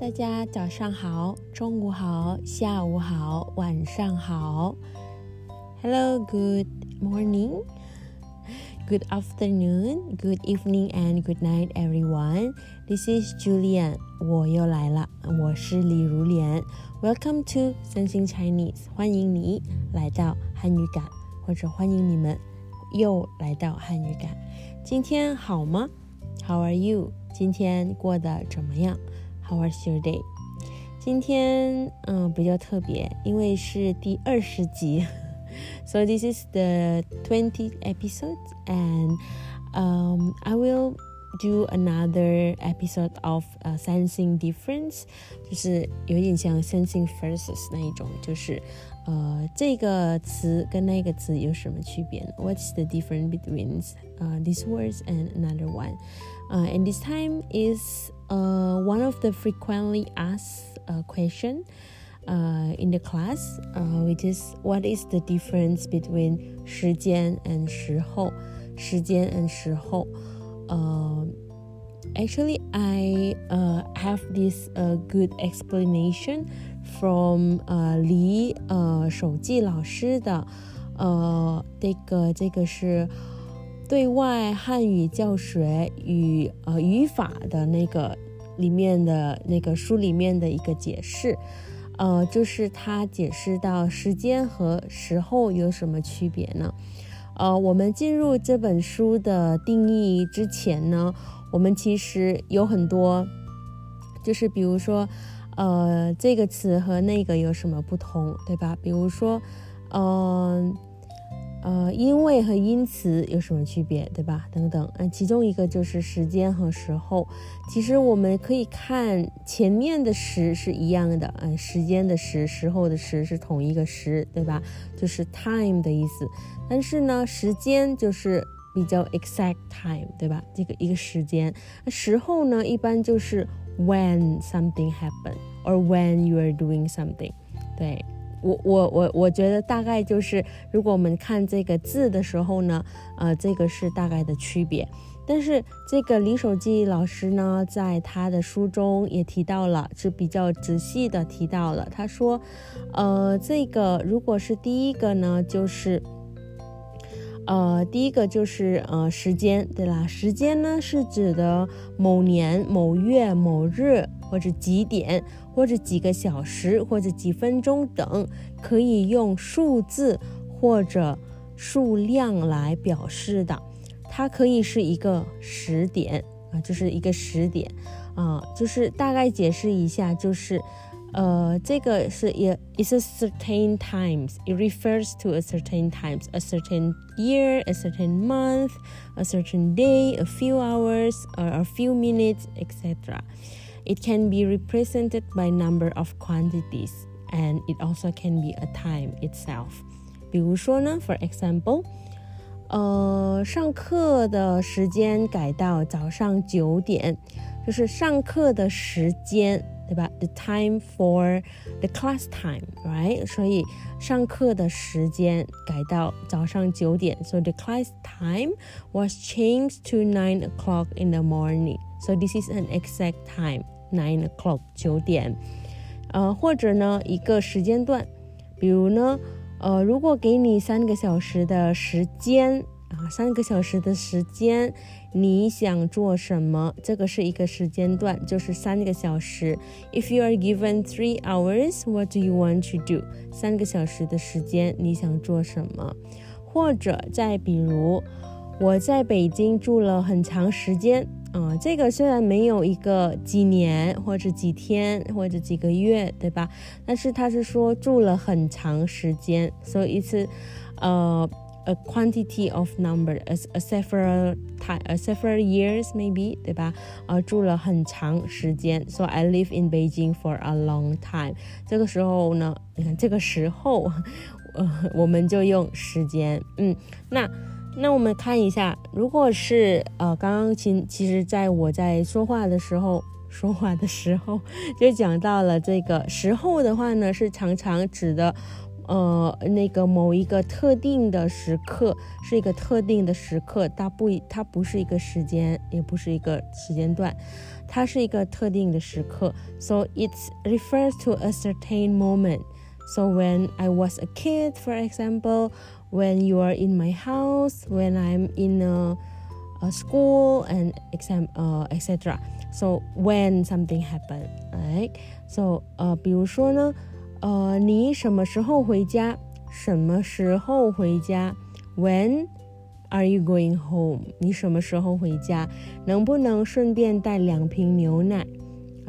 大家早上好，中午好，下午好，晚上好。Hello, good morning, good afternoon, good evening, and good night, everyone. This is Julian，我又来了，我是李如莲。Welcome to 三星 Chinese，欢迎你来到汉语感，或者欢迎你们又来到汉语感。今天好吗？How are you？今天过得怎么样 ？How was your day？今天嗯比较特别，因为是第二十集，so this is the twentieth episode, and um I will do another episode of uh, sensing difference，就是有点像 sensing versus 那一种，就是呃这个词跟那个词有什么区别？What's the difference between uh, these words and another one? Uh, and this time is uh, one of the frequently asked uh, question uh, in the class, uh, which is what is the difference between 时间 and 时候？时间 and 时候。Uh, actually, I uh, have this uh, good explanation from 呃李呃手记老师的呃这个这个是。 对外汉语教学与呃语法的那个里面的那个书里面的一个解释，呃，就是他解释到时间和时候有什么区别呢？呃，我们进入这本书的定义之前呢，我们其实有很多，就是比如说，呃，这个词和那个有什么不同，对吧？比如说，嗯。呃因为和因此有什么区别，对吧？等等，嗯，其中一个就是时间和时候。其实我们可以看前面的时是一样的，嗯，时间的时，时候的时是同一个时，对吧？就是 time 的意思。但是呢，时间就是比较 exact time，对吧？这个一个时间。那时候呢，一般就是 when something happened or when you are doing something，对。我我我我觉得大概就是，如果我们看这个字的时候呢，呃，这个是大概的区别。但是这个李守基老师呢，在他的书中也提到了，是比较仔细的提到了。他说，呃，这个如果是第一个呢，就是，呃，第一个就是呃时间，对啦，时间呢是指的某年某月某日。或者几点，或者几个小时，或者几分钟等，可以用数字或者数量来表示的。它可以是一个时点啊，就是一个时点啊，就是大概解释一下，就是呃，这个是也，it's a certain times. It refers to a certain times, a certain year, a certain month, a certain day, a few hours, or a few minutes, etc. It can be represented by number of quantities, and it also can be a time itself. 比如说呢，for example，呃，上课的时间改到早上九点，就是上课的时间，对吧？The time for the class time, right？所以上课的时间改到早上九点，so the class time was changed to nine o'clock in the morning. So this is an exact time, Nine o'clock 九点，呃，或者呢一个时间段，比如呢，呃，如果给你三个小时的时间啊，三个小时的时间，你想做什么？这个是一个时间段，就是三个小时。If you are given three hours, what do you want to do？三个小时的时间，你想做什么？或者再比如，我在北京住了很长时间。嗯，这个虽然没有一个几年或者几天或者几个月，对吧？但是他是说住了很长时间，所以是呃 a quantity of number，a a several time，a several years maybe，对吧？啊，住了很长时间。So I live in Beijing for a long time。这个时候呢，你看这个时候，呃，我们就用时间，嗯，那。那我们看一下，如果是呃，刚刚其其实在我在说话的时候，说话的时候就讲到了这个时候的话呢，是常常指的，呃，那个某一个特定的时刻是一个特定的时刻，它不，它不是一个时间，也不是一个时间段，它是一个特定的时刻。So it refers to a certain moment. So when I was a kid, for example, when you are in my house, when I'm in a, a school, and exam, uh, etc. So when something happened, right? So 呃，比如说呢。呃，你什么时候回家？什么时候回家？When are you going home？你什么时候回家？能不能顺便带两瓶牛奶？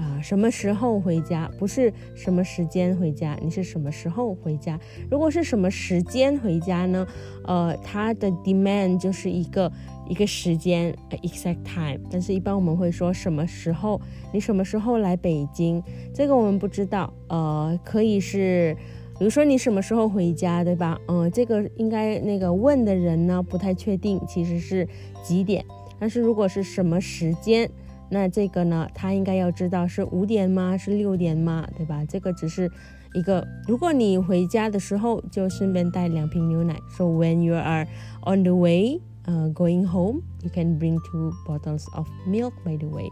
啊，什么时候回家？不是什么时间回家，你是什么时候回家？如果是什么时间回家呢？呃，它的 demand 就是一个。一个时间，exact time，但是一般我们会说什么时候？你什么时候来北京？这个我们不知道。呃，可以是，比如说你什么时候回家，对吧？嗯，这个应该那个问的人呢不太确定，其实是几点。但是如果是什么时间，那这个呢，他应该要知道是五点吗？是六点吗？对吧？这个只是一个，如果你回家的时候就顺便带两瓶牛奶。So when you are on the way. uh, going home, you can bring two bottles of milk. By the way，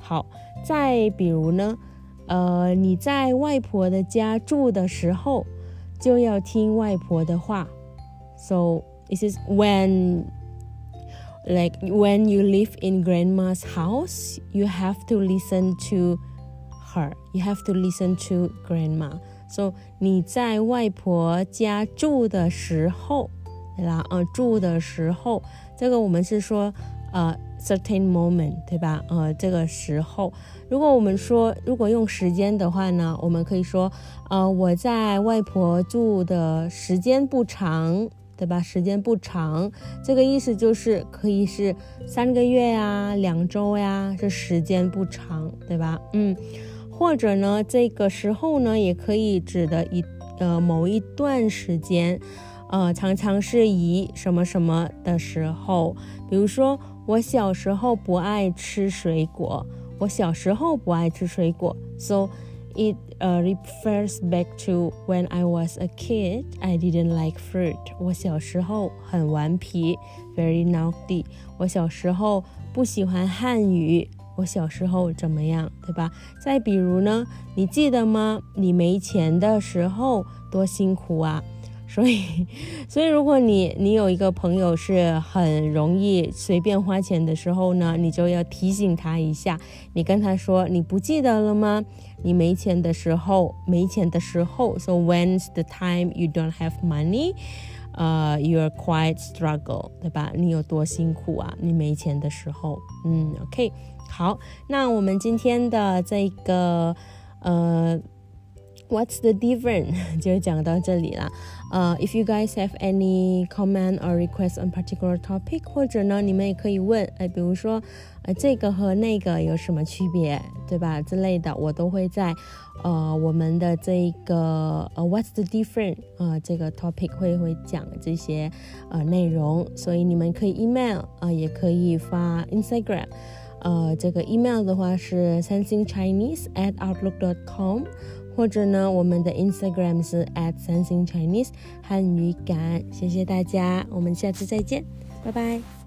好，再比如呢，呃，你在外婆的家住的时候，就要听外婆的话。So this is when like when you live in grandma's house, you have to listen to her. You have to listen to grandma. So 你在外婆家住的时候。对啦，呃，住的时候，这个我们是说，呃，certain moment，对吧？呃，这个时候，如果我们说，如果用时间的话呢，我们可以说，呃，我在外婆住的时间不长， 对吧？时间不长，这个意思就是可以是三个月呀，两周呀，这时间不长，对吧？嗯，或者呢，这个时候呢，也可以指的一呃某一段时间。呃，常常是以什么什么的时候，比如说我小时候不爱吃水果，我小时候不爱吃水果，so it uh refers back to when I was a kid, I didn't like fruit。我小时候很顽皮，very naughty。我小时候不喜欢汉语，我小时候怎么样，对吧？再比如呢，你记得吗？你没钱的时候多辛苦啊！ 所以，所以如果你你有一个朋友是很容易随便花钱的时候呢，你就要提醒他一下。你跟他说，你不记得了吗？你没钱的时候，没钱的时候。So when's the time you don't have money? 呃，you're quite struggle，对吧？你有多辛苦啊？你没钱的时候，嗯，OK，好，那我们今天的这个，呃。What's the difference？就讲到这里了。呃、，if you guys have any comment or request on particular topic，或者呢，你们也可以问，哎，比如说，呃，这个和那个有什么区别，对吧？之类的，我都会在呃我们的这个呃 What's the difference？呃，这个 topic 会会讲这些呃内容，所以你们可以 email 啊、呃，也可以发 Instagram。呃，这个 email 的话是 sensingchinese at outlook dot com。或者呢，我们的 Instagram 是 at 三星 Chinese 汉语感，谢谢大家，我们下次再见，拜拜。